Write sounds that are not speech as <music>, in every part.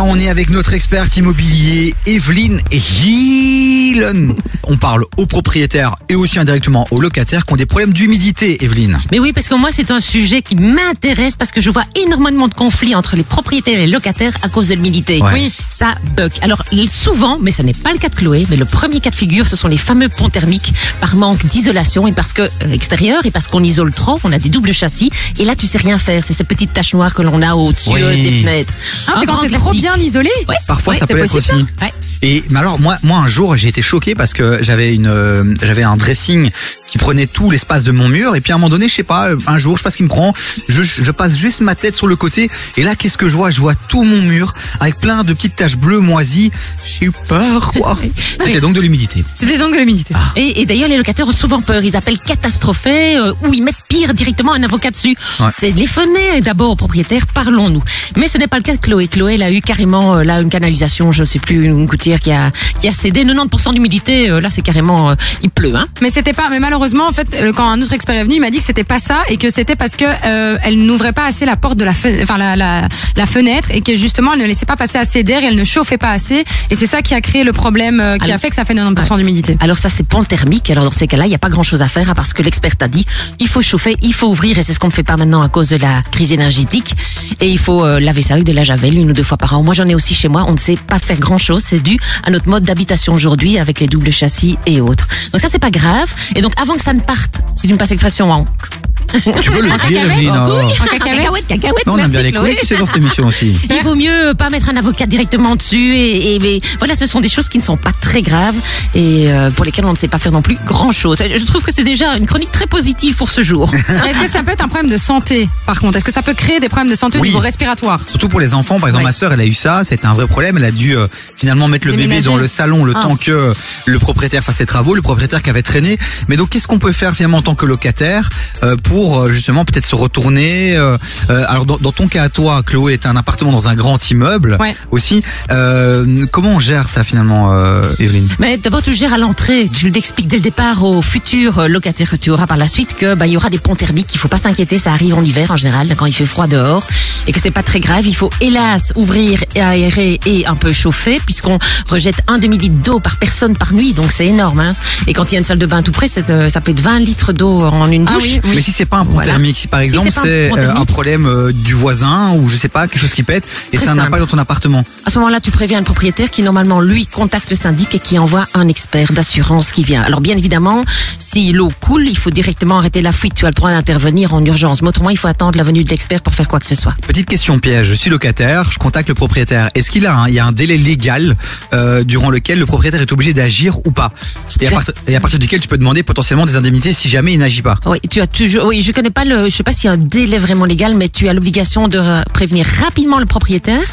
On est avec notre experte immobilier, Evelyne Gillen. On parle aux propriétaires et aussi indirectement aux locataires qui ont des problèmes d'humidité, Evelyne. Mais oui, parce que moi, c'est un sujet qui m'intéresse parce que je vois énormément de conflits entre les propriétaires et les locataires à cause de l'humidité. Ouais. Oui, ça bug. Alors, souvent, mais ce n'est pas le cas de Chloé, mais le premier cas de figure, ce sont les fameux ponts thermiques par manque d'isolation et parce que euh, extérieur et parce qu'on isole trop, on a des doubles châssis et là, tu sais rien faire. C'est ces petites taches noires que l'on a au-dessus Oui. euh, des fenêtres. Ah, c'est quand c'est trop classique. Bien isolé Ouais. Parfois, Ouais, ça peut l'être aussi. Ouais. Et mais alors moi moi un jour j'ai été choqué parce que j'avais une euh, j'avais un dressing qui prenait tout l'espace de mon mur et puis à un moment donné je sais pas euh, un jour je sais pas ce qui me prend je, je passe juste ma tête sur le côté et là qu'est-ce que je vois? Je vois tout mon mur avec plein de petites taches bleues moisies j'ai eu peur quoi <laughs> c'était donc de l'humidité C'était donc de l'humidité. Et, et d'ailleurs, les locataires ont souvent peur. Ils appellent catastrophé euh, ou ils mettent pire directement un avocat dessus. Ouais. Téléphonez d'abord au propriétaire, parlons-nous. Mais ce n'est pas le cas de Chloé. Chloé, elle a eu carrément euh, là une canalisation, je ne sais plus, une gouttière qui a qui a cédé. 90% d'humidité, euh, là c'est carrément, euh, il pleut. Hein. Mais c'était pas. Mais malheureusement, en fait, quand un autre expert est venu, il m'a dit que c'était pas ça et que c'était parce que euh, elle n'ouvrait pas assez la porte de la, fe- enfin la, la, la fenêtre et que justement elle ne laissait pas passer assez d'air, et elle ne chauffait pas assez et c'est ça qui a créé le problème euh, qui Alors- a fait que ça fait 90% d'humidité. Alors ça c'est pont thermique. Alors dans ces cas-là, il n'y a pas grand-chose à faire parce que l'expert a dit il faut chauffer, il faut ouvrir et c'est ce qu'on ne fait pas maintenant à cause de la crise énergétique. Et il faut euh, laver ça avec de la javel une ou deux fois par an. Moi j'en ai aussi chez moi. On ne sait pas faire grand-chose. C'est dû à notre mode d'habitation aujourd'hui avec les doubles châssis et autres. Donc ça c'est pas grave. Et donc avant que ça ne parte, si tu me passes l'expression en <laughs> tu peux le dire Evelyne en cacahuète. cacahuète, cacahuète. Non, on aime bien les couilles c'est dans cette émission aussi <laughs> Il vaut mieux pas mettre un avocat directement dessus et, et- mais voilà, ce sont des choses qui ne sont pas très graves et euh, pour lesquelles on ne sait pas faire non plus grand chose. Je trouve que c'est déjà une chronique très positive pour ce jour. <laughs> Est-ce que ça peut être un problème de santé par contre? Est-ce que ça peut créer des problèmes de santé au Oui. niveau respiratoire? Surtout pour les enfants, par exemple, Ouais. ma sœur, elle a eu ça, c'était un vrai problème. Elle a dû euh, finalement mettre le bébé dans le salon le Ah. temps que euh, le propriétaire fasse ses travaux, le propriétaire qui avait traîné. Mais donc, qu'est-ce qu'on peut faire finalement en tant que locataire euh, pour euh, justement peut-être se retourner euh, euh, Alors, dans, dans ton cas à toi, Chloé, est un appartement dans un grand immeuble Ouais. aussi. Euh, comment on gère ça finalement, euh, Evelyne? Mais d'abord, tu le gères à l'entrée. Tu l'expliques dès le départ aux futurs locataires que tu auras par la suite que bah, il y aura des ponts thermiques. Il faut pas s'inquiéter. Ça arrive en hiver en général quand il fait froid dehors et que c'est pas très grave. Il faut hélas ouvrir et aérer et un peu chauffer puisqu'on rejette un demi litre d'eau par personne par nuit. Donc c'est énorme. Hein. Et quand il y a une salle de bain tout près, c'est, ça peut être 20 litres d'eau en une Ah douche. oui, oui. Mais si c'est pas un pont Voilà. thermique, si par Si exemple c'est pas un c'est pont euh, un problème euh, du voisin ou je sais pas quelque chose qui pète et un simple. impact dans ton appartement. À ce moment-là, tu préviens le propriétaire qui normalement lui contacte le syndic et qui envoie un expert d'assurance qui vient. Alors bien évidemment, si l'eau coule, il faut directement arrêter la fuite. Tu as le droit d'intervenir en urgence. Mais autrement, il faut attendre la venue de l'expert pour faire quoi que ce soit. Petite question piège, je suis locataire, je contacte le propriétaire. Est-ce qu'il a un, il y a un délai légal euh, durant lequel le propriétaire est obligé d'agir ou pas? Et à, as- et à partir duquel tu peux demander potentiellement des indemnités si jamais il n'agit pas? Oui, tu as toujours. Oui, je connais pas le. Je sais pas s'il y a un délai vraiment légal, mais tu as l'obligation de euh, prévenir rapidement le propriétaire.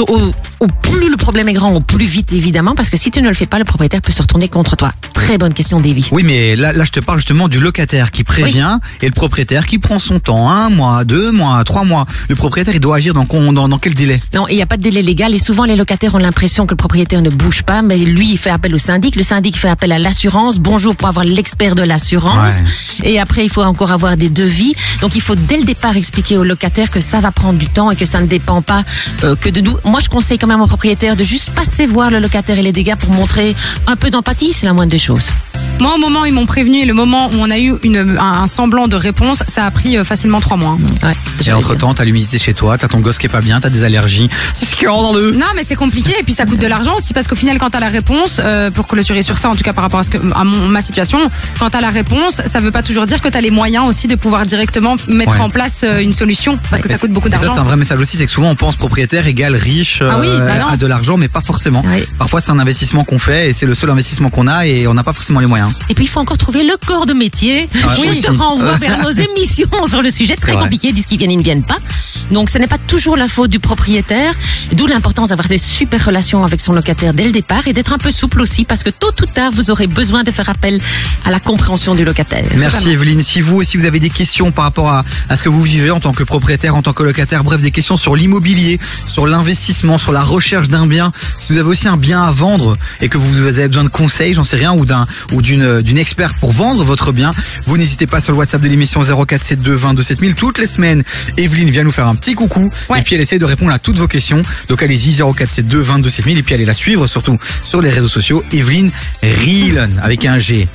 Au, au plus le problème est grand, au plus vite évidemment, parce que si tu ne le fais pas, le propriétaire peut se retourner contre toi. Très bonne question, Davy. Oui mais là, là je te parle justement du locataire qui prévient et le propriétaire qui prend son temps, un mois, deux mois, trois mois. Le propriétaire il doit agir dans, dans, dans quel délai? Non, il n'y a pas de délai légal et souvent les locataires ont l'impression que le propriétaire ne bouge pas, mais lui il fait appel au syndic, le syndic fait appel à l'assurance. Bonjour pour avoir l'expert de l'assurance. Et après il faut encore avoir des devis. Donc il faut dès le départ expliquer au locataire que ça va prendre du temps et que ça ne dépend pas euh, que de nous. Moi je conseille quand même au propriétaire de juste passer voir le locataire et les dégâts pour montrer un peu d'empathie, c'est la moindre des choses. Moi, au moment où ils m'ont prévenu et le moment où on a eu une, un, un semblant de réponse, ça a pris euh, facilement trois mois. Ouais, Et entre temps t'as l'humidité chez toi, t'as ton gosse qui est pas bien, t'as des allergies. <laughs> C'est ce qu'il y a dans le... Non, mais c'est compliqué et puis ça coûte de l'argent aussi parce qu'au final, quand t'as la réponse, euh, pour clôturer sur ça, en tout cas par rapport à, ce que, à mon, ma situation, quand t'as la réponse, ça veut pas toujours dire que t'as les moyens aussi de pouvoir directement mettre Ouais. en place euh, une solution parce que Mais ça coûte beaucoup Ça, d'argent. c'est un vrai message aussi, c'est que souvent on pense propriétaire égale riche, Ah oui, bah a de l'argent, mais pas forcément. Oui. Parfois c'est un investissement qu'on fait et c'est le seul investissement qu'on a et on n'a pas forcément les moyens. Et puis il faut encore trouver le corps de métier. Ouais, oui, se renvoie vers <laughs> nos émissions sur le sujet. Très compliqué, disent qu'ils viennent, ils ne viennent pas. Donc ce n'est pas toujours la faute du propriétaire. D'où l'importance d'avoir des super relations avec son locataire dès le départ et d'être un peu souple aussi parce que tôt ou tard vous aurez besoin de faire appel à la compréhension du locataire. Merci Evelyne. Si vous aussi vous avez des questions par rapport à, à ce que vous vivez en tant que propriétaire, en tant que locataire, bref des questions sur l'immobilier, sur l'investissement, sur la recherche d'un bien, si vous avez aussi un bien à vendre et que vous avez besoin de conseils, j'en sais rien, ou d'un ou d'une d'une experte pour vendre votre bien, vous n'hésitez pas sur le WhatsApp de l'émission 0472 22 7000 toutes les semaines. Evelyne vient nous faire un petit coucou Ouais. et puis elle essaie de répondre à toutes vos questions. Donc allez-y 0472 22 7000 et puis allez la suivre surtout sur les réseaux sociaux Evelyne Rielen avec un G.